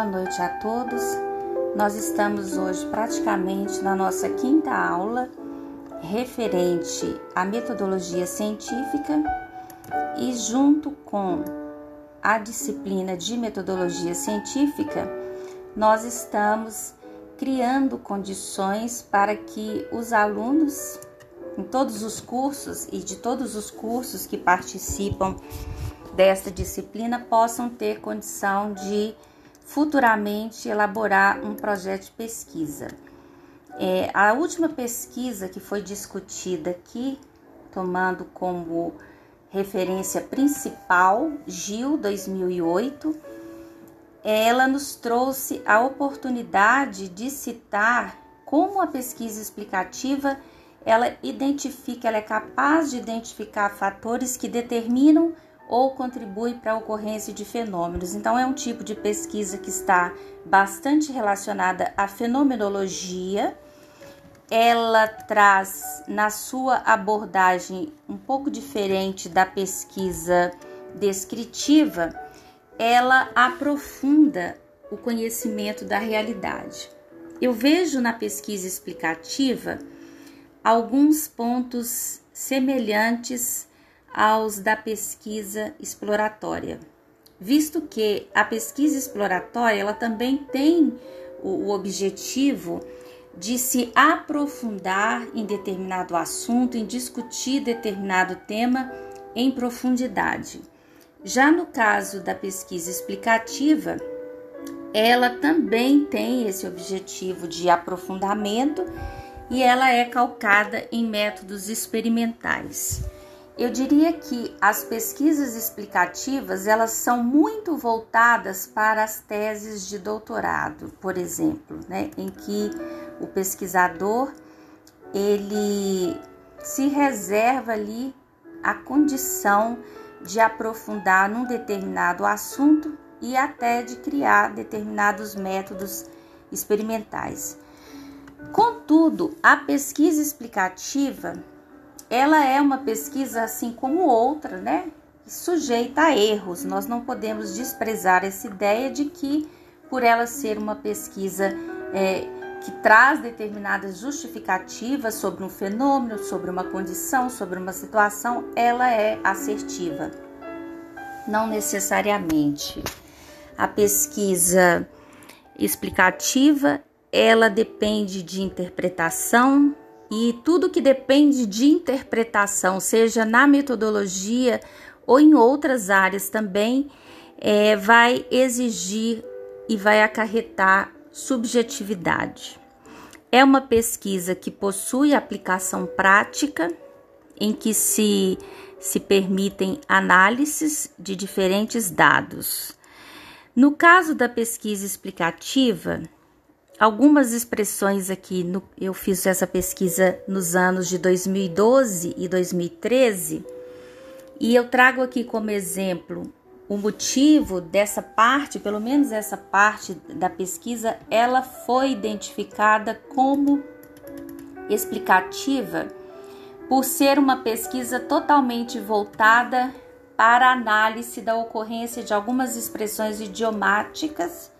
boa noite a todos. Nós estamos hoje praticamente na nossa quinta aula referente à metodologia científica e junto com a disciplina de metodologia científica, nós estamos criando condições para que os alunos em todos os cursos e de todos os cursos que participam desta disciplina possam ter condição de futuramente elaborar um projeto de pesquisa. É, a última pesquisa que foi discutida aqui, tomando como referência principal GIL 2008, ela nos trouxe a oportunidade de citar como a pesquisa explicativa ela identifica, ela é capaz de identificar fatores que determinam ou contribui para a ocorrência de fenômenos. Então, é um tipo de pesquisa que está bastante relacionada à fenomenologia. Ela traz na sua abordagem um pouco diferente da pesquisa descritiva, ela aprofunda o conhecimento da realidade. Eu vejo na pesquisa explicativa alguns pontos semelhantes aos da pesquisa exploratória, visto que a pesquisa exploratória ela também tem o, objetivo de se aprofundar em determinado assunto, em discutir determinado tema em profundidade. Já no caso da pesquisa explicativa, ela também tem esse objetivo de aprofundamento e ela é calcada em métodos experimentais. Eu diria que as pesquisas explicativas, elas são muito voltadas para as teses de doutorado, por exemplo, né, em que o pesquisador ele se reserva ali a condição de aprofundar num determinado assunto e até de criar determinados métodos experimentais. Contudo, a pesquisa explicativa ela é uma pesquisa assim como outra, né? Sujeita a erros. Nós não podemos desprezar essa ideia de que, por ela ser uma pesquisa é, que traz determinadas justificativas sobre um fenômeno, sobre uma condição, sobre uma situação, ela é assertiva. Não necessariamente. A pesquisa explicativa, ela depende de interpretação, e tudo que depende de interpretação, seja na metodologia ou em outras áreas também, é, vai exigir e vai acarretar subjetividade. É uma pesquisa que possui aplicação prática, em que se, se permitem análises de diferentes dados. No caso da pesquisa explicativa, algumas expressões aqui. No, eu fiz essa pesquisa nos anos de 2012 e 2013 e eu trago aqui como exemplo o motivo dessa parte, pelo menos essa parte da pesquisa, ela foi identificada como explicativa por ser uma pesquisa totalmente voltada para a análise da ocorrência de algumas expressões idiomáticas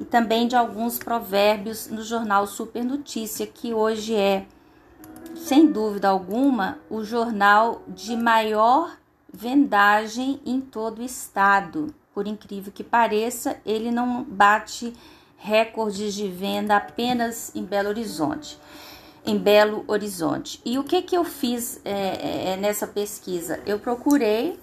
e também de alguns provérbios no jornal Super Notícia, que hoje é, sem dúvida alguma, o jornal de maior vendagem em todo o estado. Por incrível que pareça, ele não bate recordes de venda apenas em Belo Horizonte. Em Belo Horizonte. E o que, que eu fiz é, é, nessa pesquisa? Eu procurei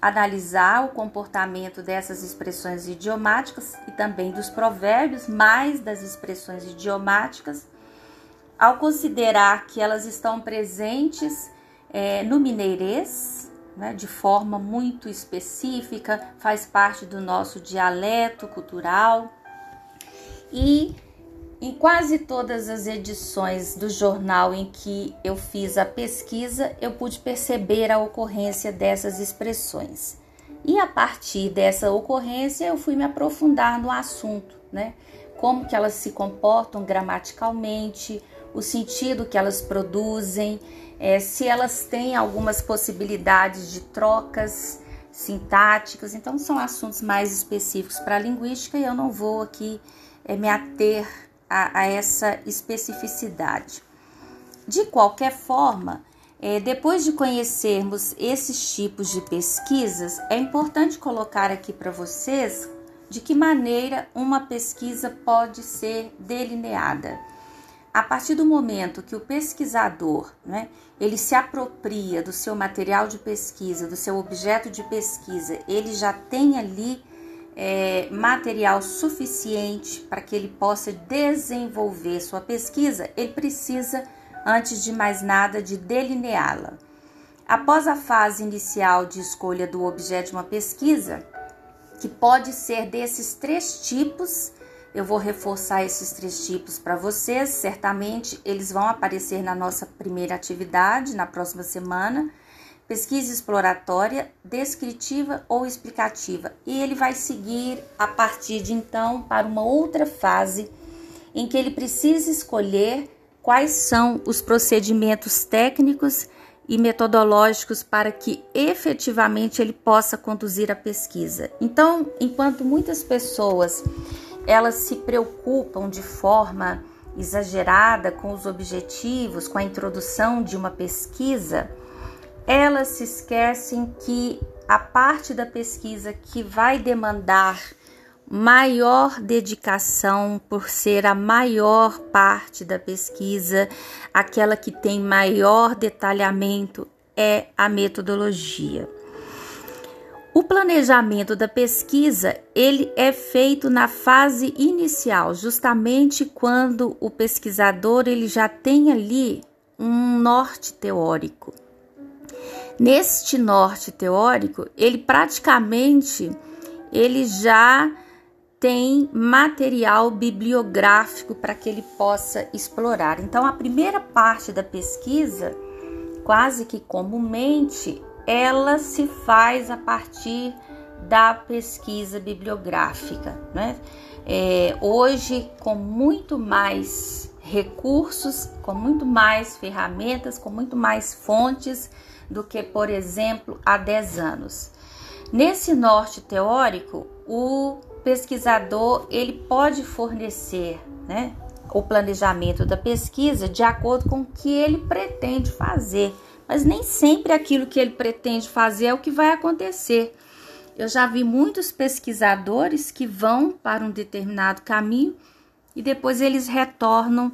analisar o comportamento dessas expressões idiomáticas e também dos provérbios, mais das expressões idiomáticas, ao considerar que elas estão presentes é, no mineirês, né, de forma muito específica, faz parte do nosso dialeto cultural e em quase todas as edições do jornal em que eu fiz a pesquisa, eu pude perceber a ocorrência dessas expressões. E a partir dessa ocorrência, eu fui me aprofundar no assunto, né? Como que elas se comportam gramaticalmente, o sentido que elas produzem, é, se elas têm algumas possibilidades de trocas, sintáticas. Então, são assuntos mais específicos para a linguística e eu não vou aqui é, me ater a, a, essa especificidade. De qualquer forma, é, depois de conhecermos esses tipos de pesquisas, é importante colocar aqui para vocês de que maneira uma pesquisa pode ser delineada. A partir do momento que o pesquisador, né, ele se apropria do seu material de pesquisa, do seu objeto de pesquisa, ele já tem ali é, material suficiente para que ele possa desenvolver sua pesquisa, ele precisa, antes de mais nada, de delineá-la. Após a fase inicial de escolha do objeto de uma pesquisa, que pode ser desses três tipos. Eu vou reforçar esses três tipos para vocês. Certamente eles vão aparecer na nossa primeira atividade, na próxima semana. Pesquisa exploratória, descritiva ou explicativa. E ele vai seguir a partir de então para uma outra fase em que ele precisa escolher quais são os procedimentos técnicos e metodológicos para que efetivamente ele possa conduzir a pesquisa. Então, enquanto muitas pessoas elas se preocupam de forma exagerada com os objetivos, com a introdução de uma pesquisa, elas se esquecem que a parte da pesquisa que vai demandar maior dedicação por ser a maior parte da pesquisa, aquela que tem maior detalhamento é a metodologia. O planejamento da pesquisa, ele é feito na fase inicial, justamente quando o pesquisador ele já tem ali um norte teórico. Neste norte teórico, ele praticamente ele já tem material bibliográfico para que ele possa explorar. Então, a primeira parte da pesquisa, quase que comumente, ela se faz a partir da pesquisa bibliográfica, né? É, hoje, com muito mais recursos, com muito mais ferramentas, com muito mais fontes do que, por exemplo, há 10 anos. Nesse norte teórico, o pesquisador ele pode fornecer né, o planejamento da pesquisa de acordo com o que ele pretende fazer, mas nem sempre aquilo que ele pretende fazer é o que vai acontecer. Eu já vi muitos pesquisadores que vão para um determinado caminho e depois eles retornam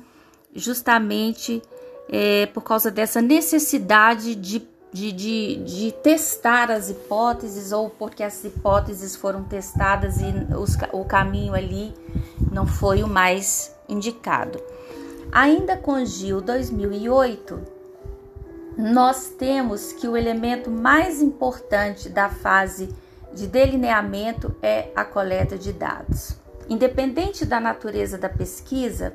justamente é, por causa dessa necessidade de de, de, de testar as hipóteses ou porque as hipóteses foram testadas e os, o caminho ali não foi o mais indicado. Ainda com Gil 2008, nós temos que o elemento mais importante da fase de delineamento é a coleta de dados. Independente da natureza da pesquisa,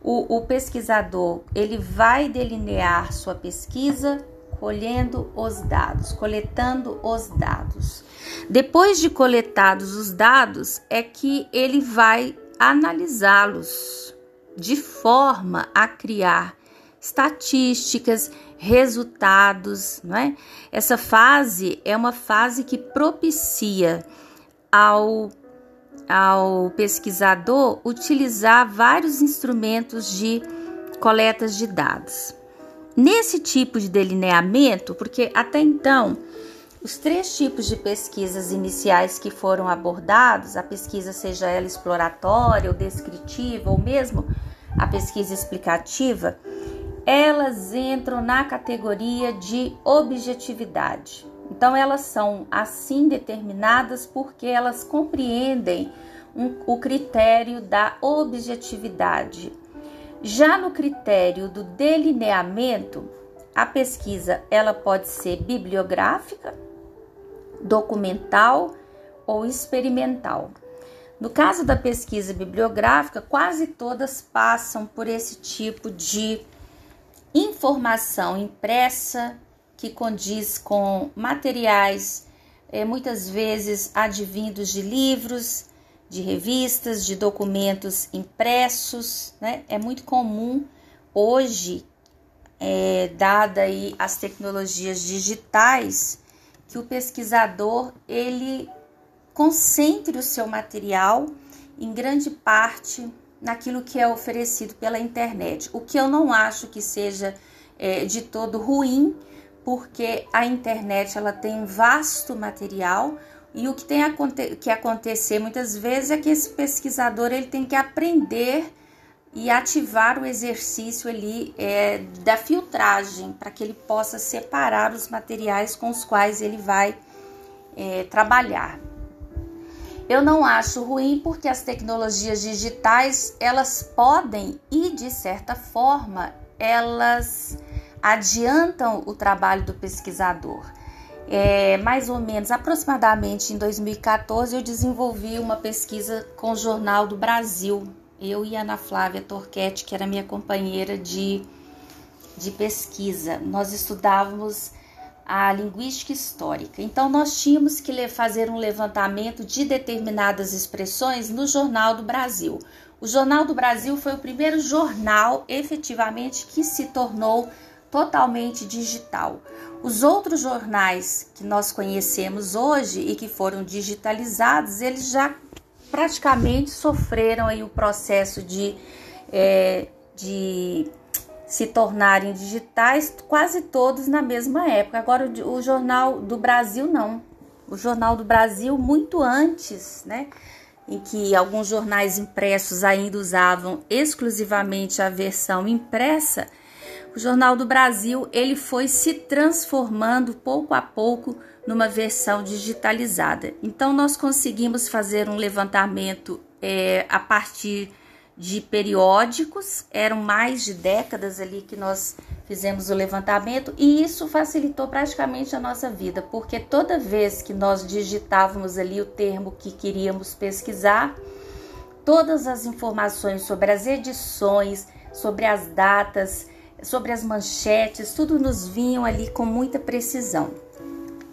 o, o pesquisador ele vai delinear sua pesquisa colhendo os dados, coletando os dados. Depois de coletados os dados, é que ele vai analisá-los de forma a criar estatísticas, resultados, não é? Essa fase é uma fase que propicia ao ao pesquisador utilizar vários instrumentos de coletas de dados. Nesse tipo de delineamento, porque até então os três tipos de pesquisas iniciais que foram abordados, a pesquisa seja ela exploratória ou descritiva ou mesmo a pesquisa explicativa, elas entram na categoria de objetividade. Então elas são assim determinadas porque elas compreendem um, o critério da objetividade. Já no critério do delineamento, a pesquisa ela pode ser bibliográfica, documental ou experimental. No caso da pesquisa bibliográfica, quase todas passam por esse tipo de informação impressa que condiz com materiais, eh, muitas vezes advindos de livros, de revistas, de documentos impressos, né? É muito comum hoje, é, dada aí as tecnologias digitais, que o pesquisador ele concentre o seu material em grande parte naquilo que é oferecido pela internet. O que eu não acho que seja é, de todo ruim, porque a internet ela tem um vasto material e o que tem que acontecer muitas vezes é que esse pesquisador ele tem que aprender e ativar o exercício ali é, da filtragem para que ele possa separar os materiais com os quais ele vai é, trabalhar. Eu não acho ruim porque as tecnologias digitais elas podem e de certa forma elas adiantam o trabalho do pesquisador. É, mais ou menos, aproximadamente em 2014, eu desenvolvi uma pesquisa com o Jornal do Brasil, eu e Ana Flávia Torquete, que era minha companheira de, de pesquisa. Nós estudávamos a linguística histórica. Então, nós tínhamos que fazer um levantamento de determinadas expressões no Jornal do Brasil. O Jornal do Brasil foi o primeiro jornal efetivamente que se tornou totalmente digital. Os outros jornais que nós conhecemos hoje e que foram digitalizados, eles já praticamente sofreram aí o processo de, é, de se tornarem digitais, quase todos na mesma época. Agora, o, Jornal do Brasil, não. O Jornal do Brasil, muito antes, né? Em que alguns jornais impressos ainda usavam exclusivamente a versão impressa, o Jornal do Brasil ele foi se transformando pouco a pouco numa versão digitalizada. Então, nós conseguimos fazer um levantamento é, a partir de periódicos, eram mais de décadas ali que nós fizemos o levantamento e isso facilitou praticamente a nossa vida, porque toda vez que nós digitávamos ali o termo que queríamos pesquisar, todas as informações sobre as edições, sobre as datas, sobre as manchetes, tudo nos vinham ali com muita precisão.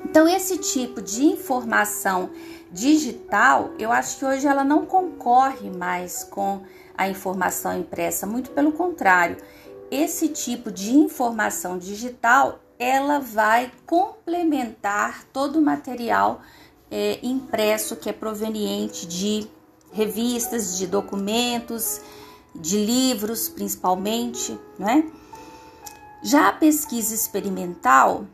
Então, esse tipo de informação digital, eu acho que hoje ela não concorre mais com a informação impressa, muito pelo contrário. Esse tipo de informação digital, ela vai complementar todo o material é, impresso que é proveniente de revistas, de documentos, de livros, principalmente, né? Já a pesquisa experimental,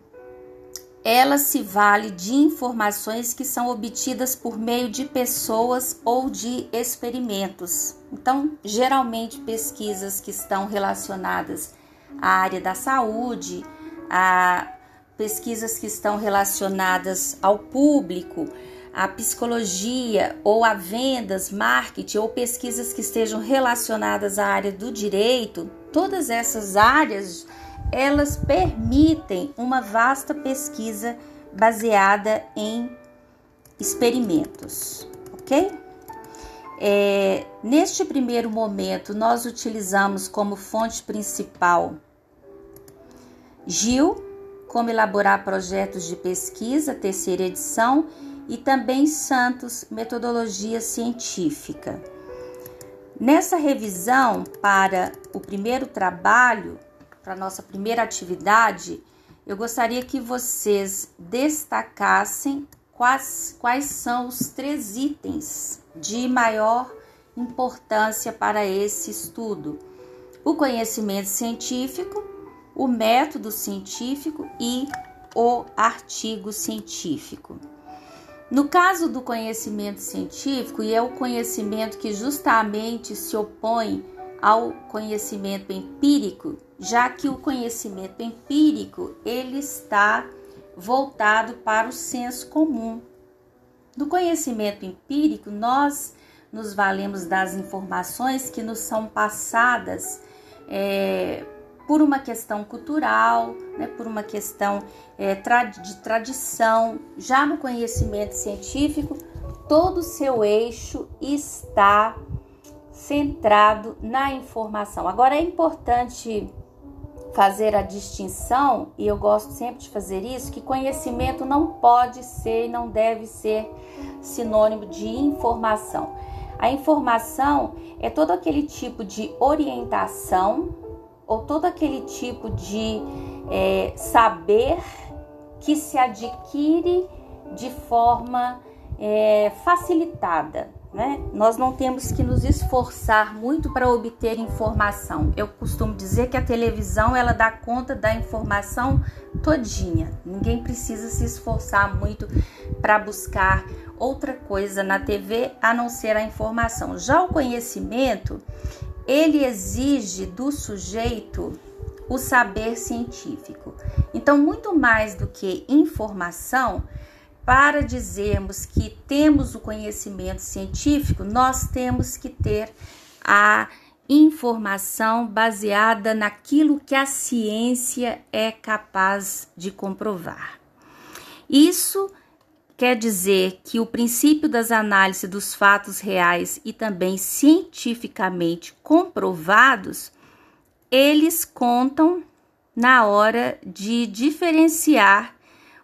ela se vale de informações que são obtidas por meio de pessoas ou de experimentos. Então, geralmente pesquisas que estão relacionadas à área da saúde, a pesquisas que estão relacionadas ao público, à psicologia ou a vendas, marketing ou pesquisas que estejam relacionadas à área do direito, todas essas áreas elas permitem uma vasta pesquisa baseada em experimentos, ok? É, neste primeiro momento, nós utilizamos como fonte principal Gil, como elaborar projetos de pesquisa, terceira edição, e também Santos, metodologia científica. Nessa revisão para o primeiro trabalho, para nossa primeira atividade, eu gostaria que vocês destacassem quais, quais são os três itens de maior importância para esse estudo: o conhecimento científico, o método científico e o artigo científico. No caso do conhecimento científico, e é o conhecimento que justamente se opõe ao conhecimento empírico, já que o conhecimento empírico ele está voltado para o senso comum. No conhecimento empírico, nós nos valemos das informações que nos são passadas é, por uma questão cultural, né, por uma questão é, de tradição. Já no conhecimento científico, todo o seu eixo está centrado na informação. Agora é importante fazer a distinção, e eu gosto sempre de fazer isso, que conhecimento não pode ser e não deve ser sinônimo de informação. A informação é todo aquele tipo de orientação ou todo aquele tipo de é, saber que se adquire de forma é, facilitada. Né? Nós não temos que nos esforçar muito para obter informação. Eu costumo dizer que a televisão ela dá conta da informação todinha. Ninguém precisa se esforçar muito para buscar outra coisa na TV a não ser a informação. Já o conhecimento, ele exige do sujeito o saber científico. Então, muito mais do que informação, para dizermos que temos o conhecimento científico, nós temos que ter a informação baseada naquilo que a ciência é capaz de comprovar. Isso quer dizer que o princípio das análises dos fatos reais e também cientificamente comprovados, eles contam na hora de diferenciar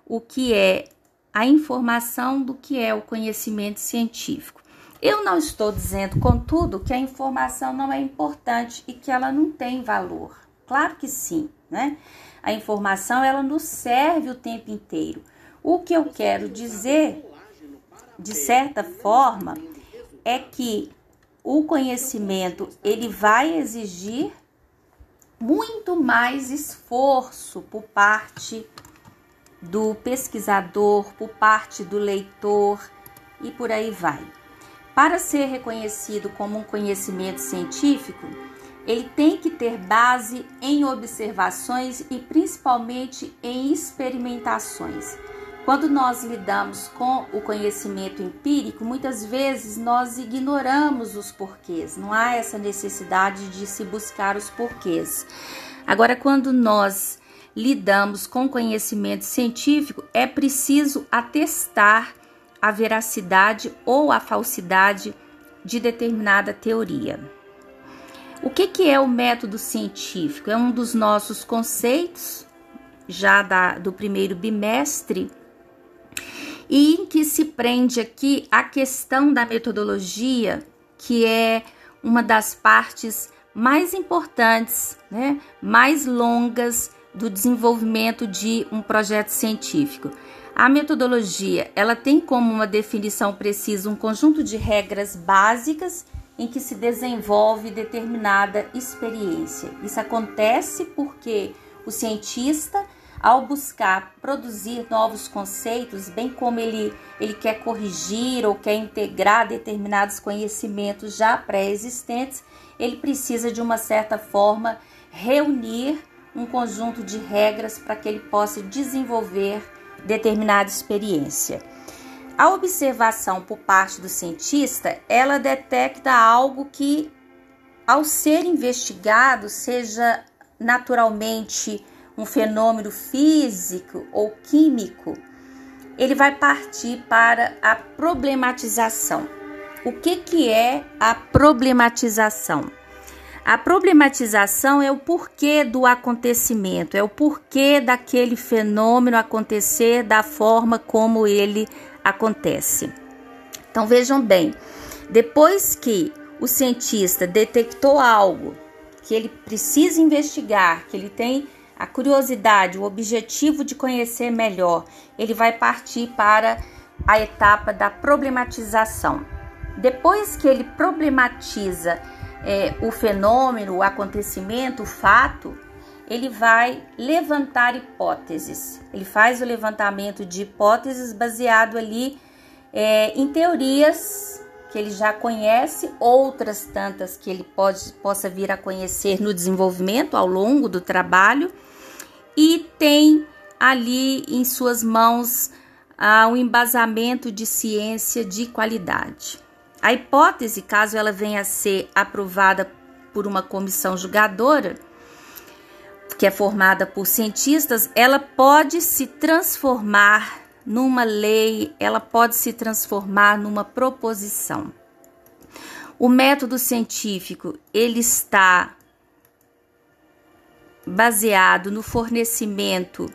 o que é a informação do que é o conhecimento científico. Eu não estou dizendo, contudo, que a informação não é importante e que ela não tem valor. Claro que sim, né? A informação ela nos serve o tempo inteiro. O que eu quero dizer, de certa forma, é que o conhecimento ele vai exigir muito mais esforço por parte do pesquisador, por parte do leitor e por aí vai. Para ser reconhecido como um conhecimento científico, ele tem que ter base em observações e principalmente em experimentações. Quando nós lidamos com o conhecimento empírico, muitas vezes nós ignoramos os porquês, não há essa necessidade de se buscar os porquês. Agora, quando nós lidamos com conhecimento científico, é preciso atestar a veracidade ou a falsidade de determinada teoria. O que, que é o método científico? É um dos nossos conceitos, já da, do primeiro bimestre, e em que se prende aqui a questão da metodologia, que é uma das partes mais importantes, né, mais longas do desenvolvimento de um projeto científico. A metodologia, ela tem como uma definição precisa um conjunto de regras básicas em que se desenvolve determinada experiência. Isso acontece porque o cientista, ao buscar produzir novos conceitos, bem como ele, ele quer corrigir ou quer integrar determinados conhecimentos já pré-existentes, ele precisa de uma certa forma reunir um conjunto de regras para que ele possa desenvolver determinada experiência. A observação por parte do cientista, ela detecta algo que ao ser investigado seja naturalmente um fenômeno físico ou químico, ele vai partir para a problematização. O que, que é a problematização? A problematização é o porquê do acontecimento, é o porquê daquele fenômeno acontecer da forma como ele acontece. Então vejam bem, depois que o cientista detectou algo que ele precisa investigar, que ele tem a curiosidade, o objetivo de conhecer melhor, ele vai partir para a etapa da problematização. Depois que ele problematiza é, o fenômeno, o acontecimento, o fato, ele vai levantar hipóteses. Ele faz o levantamento de hipóteses baseado ali é, em teorias que ele já conhece, outras tantas que ele pode, possa vir a conhecer no desenvolvimento ao longo do trabalho, e tem ali em suas mãos ah, um embasamento de ciência de qualidade. A hipótese, caso ela venha a ser aprovada por uma comissão julgadora, que é formada por cientistas, ela pode se transformar numa lei, ela pode se transformar numa proposição. O método científico, ele está baseado no fornecimento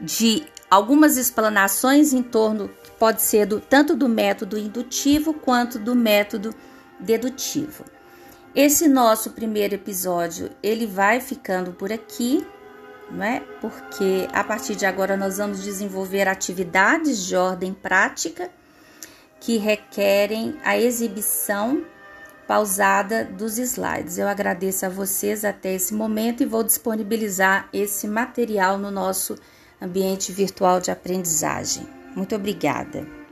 de algumas explanações em torno pode ser do, tanto do método indutivo quanto do método dedutivo. Esse nosso primeiro episódio ele vai ficando por aqui. não é? Porque a partir de agora nós vamos desenvolver atividades de ordem prática que requerem a exibição pausada dos slides. Eu agradeço a vocês até esse momento e vou disponibilizar esse material no nosso ambiente virtual de aprendizagem. Muito obrigada.